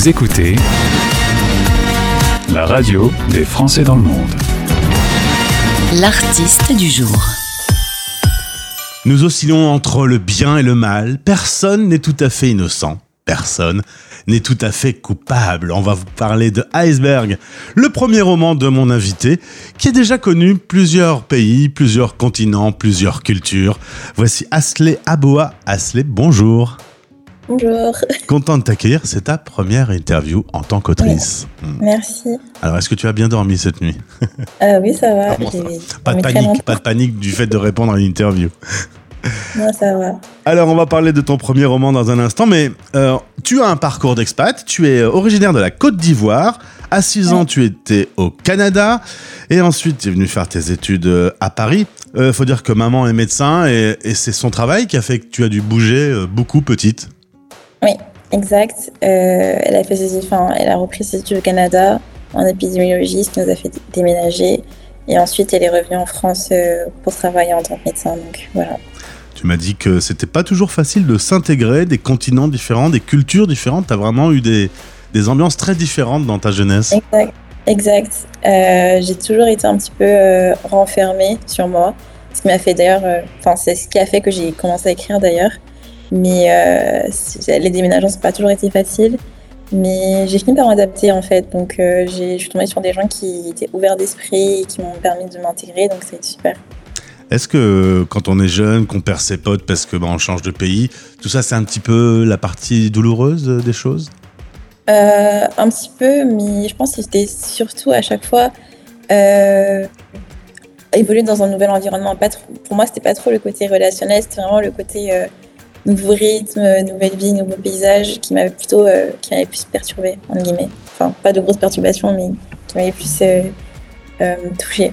Vous écoutez la radio des Français dans le monde. L'artiste du jour. Nous oscillons entre le bien et le mal. Personne n'est tout à fait innocent. Personne n'est tout à fait coupable. On va vous parler de Iceberg, le premier roman de mon invité, qui a déjà connu plusieurs pays, plusieurs continents, plusieurs cultures. Voici Asley Aboa. Asley, bonjour. Bonjour. Content de t'accueillir, c'est ta première interview en tant qu'autrice. Hmm. Merci. Alors, est-ce que tu as bien dormi cette nuit euh, Oui, ça va. Pas de panique, pas de panique du fait de répondre à une interview. Non, ça va. Alors, on va parler de ton premier roman dans un instant, mais euh, tu as un parcours d'expat. Tu es originaire de la Côte d'Ivoire. À 6 ans, tu étais au Canada. Et ensuite, tu es venu faire tes études euh, à Paris. Il euh, faut dire que maman est médecin et, c'est son travail qui a fait que tu as dû bouger beaucoup petite. Oui, exact. elle, a fait ses, enfin, elle a repris ses études au Canada en épidémiologie, ce qui nous a fait déménager. Et ensuite, elle est revenue en France pour travailler en tant que médecin. Donc voilà. Tu m'as dit que c'était pas toujours facile de s'intégrer, des continents différents, des cultures différentes. Tu as vraiment eu des, des, ambiances très différentes dans ta jeunesse. Exact. exact. Euh, j'ai toujours été un petit peu euh, renfermée sur moi. Ce qui m'a fait d'ailleurs, euh, enfin, c'est ce qui a fait que j'ai commencé à écrire d'ailleurs. Mais les déménagements, c'est pas toujours été facile. Mais j'ai fini par m'adapter en fait. Donc je suis tombée sur des gens qui étaient ouverts d'esprit et qui m'ont permis de m'intégrer. Donc ça a été super. Est-ce que quand on est jeune, qu'on perd ses potes parce que ben, on change de pays, tout ça c'est un petit peu la partie douloureuse des choses? Euh, Un petit peu, mais je pense que c'était surtout à chaque fois euh, évoluer dans un nouvel environnement. Pas pour moi, c'était pas trop le côté relationnel, c'était vraiment le côté euh, nouveau rythme, nouvelle vie, nouveau paysage qui m'avait plutôt qui m'avait plus perturbé en guillemets. Enfin, pas de grosses perturbations, mais qui m'avait plus touché.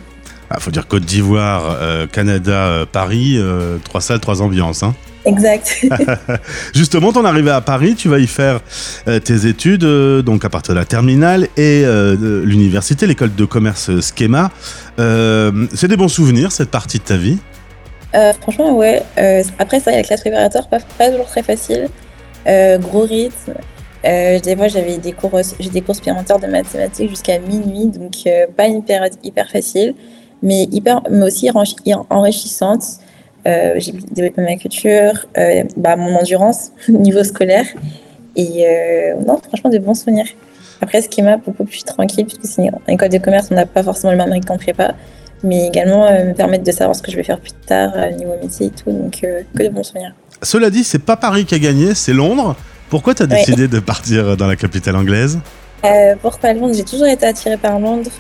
Il ah, faut dire Côte d'Ivoire, euh, Canada, euh, Paris, euh, trois salles, trois ambiances. Hein. Exact. Justement, ton arrivée à Paris, tu vas y faire tes études, donc à partir de la terminale et l'université, l'école de commerce Schema. c'est des bons souvenirs, cette partie de ta vie? Franchement, ouais. après, ça, la classe préparatoire, pas, toujours très facile. gros rythme. des fois, j'avais des cours, j'ai des cours supplémentaires de mathématiques jusqu'à minuit, donc pas une période hyper facile mais, hyper, mais aussi enrichissante. Euh, j'ai développé ma culture, euh, bah, mon endurance niveau scolaire. Et euh, non, franchement, de bons souvenirs. Après, ce qui m'a beaucoup plus tranquille, puisque c'est une école de commerce, on n'a pas forcément le même rythme qu'en prépa, mais également me permettre de savoir ce que je vais faire plus tard, niveau métier et tout. Donc, que de bons souvenirs. Cela dit, c'est pas Paris qui a gagné, c'est Londres. Pourquoi tu as décidé de partir dans la capitale anglaise? Pourquoi Londres? J'ai toujours été attirée par Londres.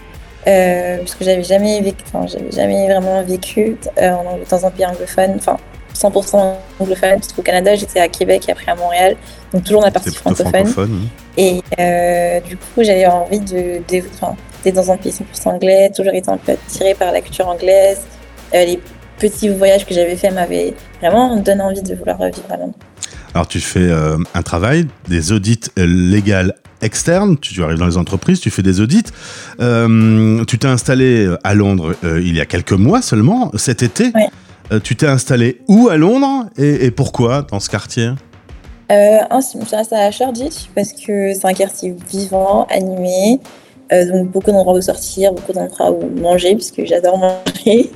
Euh, parce que j'avais jamais vécu, enfin, j'avais jamais vraiment vécu euh, dans un pays anglophone, enfin 100% anglophone, parce qu'au Canada j'étais à Québec et après à Montréal, donc toujours dans la partie francophone. Et euh, du coup j'avais envie de, d'être dans un pays 100% anglais, toujours été un peu attirée par la culture anglaise. les petits voyages que j'avais faits m'avaient vraiment donné envie de vouloir vivre à Londres. Alors tu fais un travail, des audits légaux externe, tu, arrives dans les entreprises, tu fais des audits. Euh, tu t'es installé à Londres euh, il y a quelques mois seulement, cet été. Euh, tu t'es installé où à Londres et, pourquoi dans ce quartier? Euh, Je me suis installée à Shoreditch parce que c'est un quartier vivant, animé. Donc beaucoup d'endroits où sortir, beaucoup d'endroits où manger, puisque j'adore manger.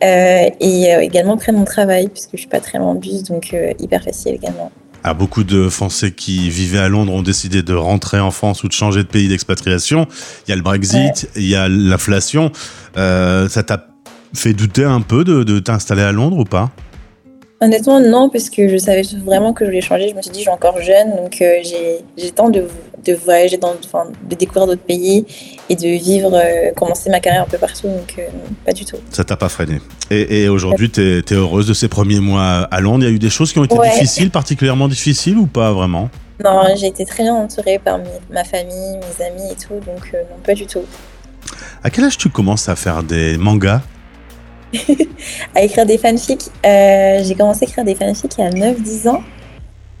et également près de mon travail, puisque je suis pas très loin en bus, donc hyper facile également. Ah, beaucoup de Français qui vivaient à Londres ont décidé de rentrer en France ou de changer de pays d'expatriation. Il y a le Brexit, il y a l'inflation. Euh, ça t'a fait douter un peu de, t'installer à Londres ou pas? Honnêtement, non, parce que je savais vraiment que je voulais changer. Je me suis dit, je suis encore jeune, donc euh, j'ai le temps de, de voyager, dans, de découvrir d'autres pays et de vivre, euh, commencer ma carrière un peu partout, donc euh, pas du tout. Ça t'a pas freiné. Et, aujourd'hui, tu es, heureuse de ces premiers mois à Londres? Il y a eu des choses qui ont été difficiles, particulièrement difficiles ou pas vraiment? Non, j'ai été très bien entourée par ma famille, mes amis et tout, donc euh, non, pas du tout. À quel âge tu commences à faire des mangas? À écrire des fanfics J'ai commencé à écrire des fanfics il y a 9-10 ans.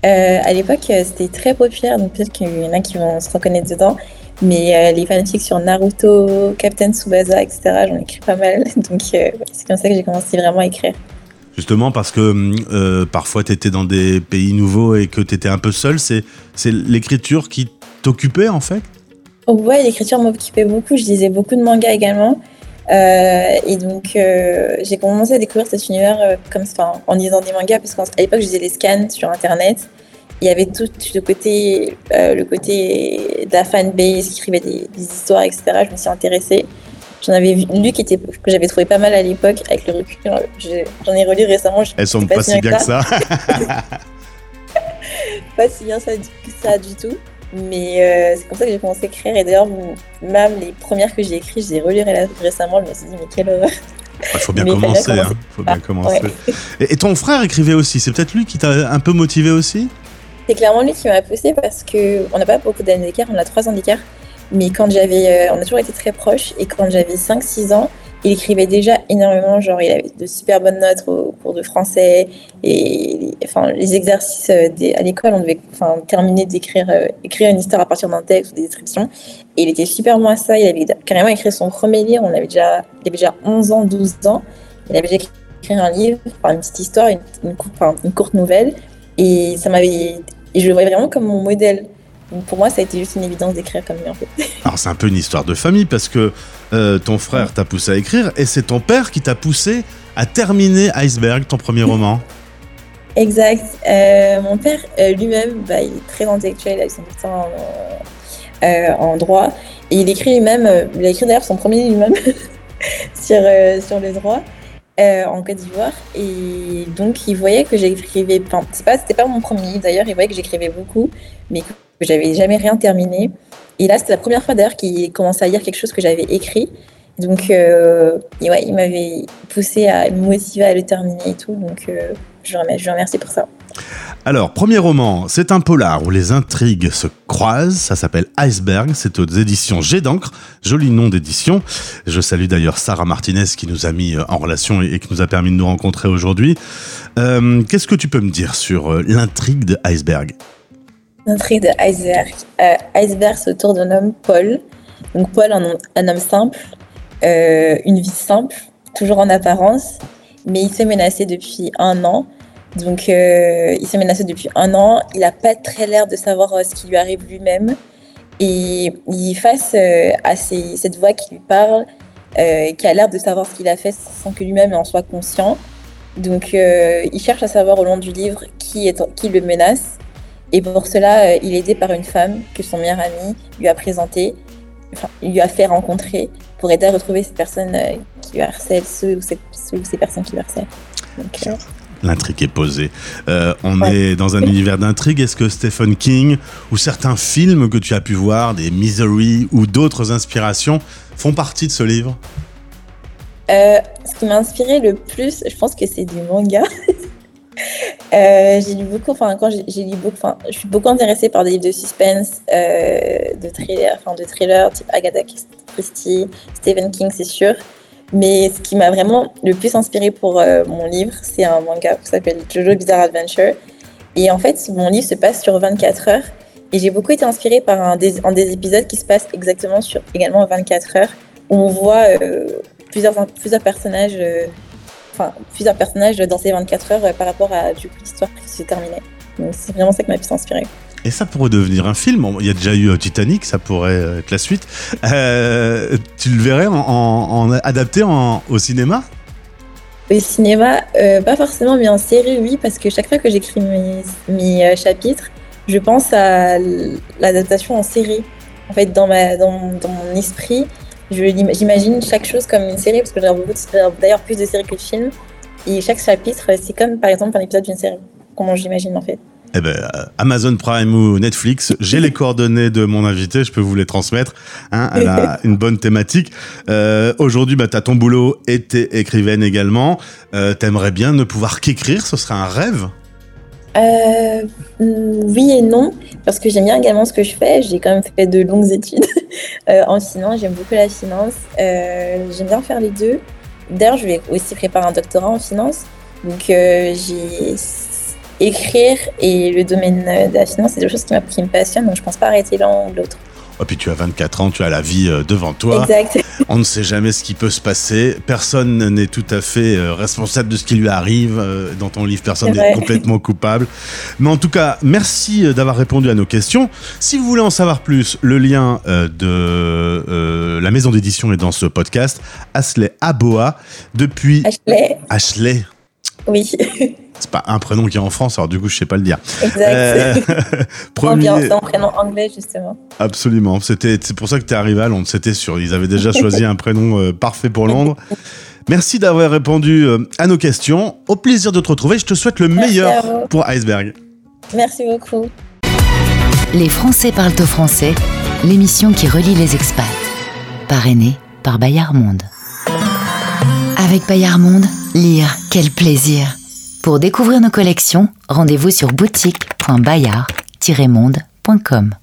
Euh, à l'époque, euh, c'était très populaire, donc peut-être qu'il y en a qui vont se reconnaître dedans. Mais euh, les fanfics sur Naruto, Captain Tsubasa, etc., j'en ai écrit pas mal. Donc c'est comme ça que j'ai commencé vraiment à écrire. Justement parce que parfois tu étais dans des pays nouveaux et que tu étais un peu seul, c'est l'écriture qui t'occupait en fait? Ouais, l'écriture m'occupait beaucoup. Je lisais beaucoup de mangas également. Euh, et donc, euh, j'ai commencé à découvrir cet univers euh, comme, en lisant des mangas, parce qu'à l'époque, je faisais des scans sur Internet. Il y avait tout le côté, le côté de la fanbase qui écrivait des, histoires, etc. Je me suis intéressée. J'en avais lu qui était, que j'avais trouvé pas mal à l'époque, avec le recul. J'en ai relu récemment. Elles sont pas, si bien que ça. pas si bien ça, que ça du tout. Mais euh, c'est comme ça que j'ai commencé à écrire. Et d'ailleurs, même les premières que j'ai écrites, je les relues récemment. Je me suis dit, mais quelle horreur. Il faut bien commencer. Hein. faut bien commencer. Et, ton frère écrivait aussi. C'est peut-être lui qui t'a un peu motivé aussi? C'est clairement lui qui m'a poussé parce qu'on n'a pas beaucoup d'années d'écart. On a trois ans d'écart. Mais quand j'avais. Euh, on a toujours été très proches. Et quand j'avais 5-6 ans, il écrivait déjà énormément, genre il avait de super bonnes notes au cours de français et enfin les exercices euh, à l'école, on devait enfin terminer d'écrire euh, écrire une histoire à partir d'un texte ou des descriptions. Et il était super bon à ça, il avait carrément écrit son premier livre, on avait déjà il avait déjà 11 ans, 12 ans, il avait déjà écrit un livre, enfin, une petite histoire, une, courte nouvelle. Et ça m'avait et je le voyais vraiment comme mon modèle. Pour moi, ça a été juste une évidence d'écrire comme lui, en fait. Alors, c'est un peu une histoire de famille parce que euh, ton frère t'a poussé à écrire et c'est ton père qui t'a poussé à terminer Iceberg, ton premier roman. Exact. Euh, mon père euh, lui-même, bah, il est très intellectuel, il a eu son en, en, droit. Et il écrit lui-même, il a écrit d'ailleurs son premier lui-même sur, sur le droit. en Côte d'Ivoire et donc il voyait que j'écrivais enfin pas c'était pas mon premier d'ailleurs il voyait que j'écrivais beaucoup mais que j'avais jamais rien terminé. Et là, c'était la première fois d'ailleurs qu'il commençait à lire quelque chose que j'avais écrit. Donc, euh, ouais, il m'avait poussé à me motiver à le terminer et tout. Donc, euh, je, le remercie, pour ça. Alors, premier roman, c'est un polar où les intrigues se croisent. Ça s'appelle Iceberg. C'est aux éditions G d'encre. Joli nom d'édition. Je salue d'ailleurs Sarah Martinez qui nous a mis euh, en relation et qui nous a permis de nous rencontrer aujourd'hui. Qu'est-ce que tu peux me dire sur l'intrigue de Iceberg? L'intrigue de Iceberg. Euh, Iceberg, autour d'un homme, Paul. Donc, Paul, un, homme simple, euh, une vie simple, toujours en apparence, mais il s'est menacé depuis un an. Donc, euh, il s'est menacé depuis un an. Il n'a pas très l'air de savoir ce qui lui arrive lui-même. Et il face à cette voix qui lui parle, qui a l'air de savoir ce qu'il a fait sans que lui-même en soit conscient. Donc, il cherche à savoir au long du livre qui le menace. Et pour cela, euh, il est aidé par une femme que son meilleur ami lui a présentée, enfin, lui a fait rencontrer pour aider à retrouver cette personne euh, qui lui harcèle, ceux ou, ces personnes qui lui harcèlent. Euh, L'intrigue est posée. on est dans un univers d'intrigue. Est-ce que Stephen King ou certains films que tu as pu voir, des Misery ou d'autres inspirations, font partie de ce livre? Ce qui m'a inspiré le plus, je pense que c'est du manga. Euh, j'ai lu beaucoup, enfin quand j'ai lu beaucoup, enfin je suis beaucoup intéressée par des livres de suspense, euh, de thriller, enfin de thriller type Agatha Christie, Stephen King, c'est sûr. Mais ce qui m'a vraiment le plus inspiré pour euh, mon livre, c'est un manga qui s'appelle Jojo Bizarre Adventure. Et en fait, mon livre se passe sur 24 heures. Et j'ai beaucoup été inspirée par un des, épisodes qui se passe exactement sur également 24 heures, où on voit plusieurs personnages plusieurs personnages dans ces 24 heures euh, par rapport à du coup l'histoire qui se terminait. Donc c'est vraiment ça qui m'a pu s'inspirer. Et ça pourrait devenir un film. Il y a déjà eu euh, Titanic, ça pourrait euh, être la suite. tu le verrais en, adapté au cinéma? Au cinéma, pas forcément, mais en série, oui, parce que chaque fois que j'écris mes, mes chapitres, je pense à l'adaptation en série. En fait, dans, ma, dans, dans mon esprit, J'imagine chaque chose comme une série, parce que j'ai d'ailleurs plus de séries que de films. Et chaque chapitre, c'est comme par exemple un épisode d'une série. Comment j'imagine en fait. Eh ben, Amazon Prime ou Netflix, j'ai les coordonnées de mon invité, je peux vous les transmettre. Hein, elle a une bonne thématique. Euh, Aujourd'hui, bah, tu as ton boulot et t'es écrivaine également. Euh, T'aimerais bien ne pouvoir qu'écrire, ce serait un rêve? Euh, oui et non, parce que j'aime bien également ce que je fais. J'ai quand même fait de longues études euh, en finance. J'aime beaucoup la finance. Euh, j'aime bien faire les deux. D'ailleurs, je vais aussi préparer un doctorat en finance. Donc, j'ai écrire et le domaine de la finance, c'est des choses qui, qui me passionnent. Donc, je pense pas arrêter l'un ou l'autre. Et puis tu as 24 ans, tu as la vie euh, devant toi. Exact. On ne sait jamais ce qui peut se passer. Personne n'est tout à fait euh, responsable de ce qui lui arrive. Euh, Dans ton livre, personne n'est complètement coupable. Mais en tout cas, merci d'avoir répondu à nos questions. Si vous voulez en savoir plus, le lien de euh, la maison d'édition est dans ce podcast. Ashley Aboa, depuis Ashley, Ashley. oui, C'est pas un prénom qui est en France, alors du coup, je sais pas le dire. exact. Euh, bien, premier, c'est un prénom anglais, justement. absolument. C'était, c'est pour ça que tu es arrivé à Londres. C'était sûr. Ils avaient déjà choisi un prénom euh, parfait pour Londres. Merci d'avoir répondu euh, à nos questions. Au plaisir de te retrouver. Je te souhaite le Merci meilleur pour Iceberg. Merci beaucoup. Les Français parlent au français, l'émission qui relie les expats. Parrainée par Bayard Monde. Avec Bayard Monde, lire, quel plaisir. Pour découvrir nos collections, rendez-vous sur boutique.bayard-monde.com.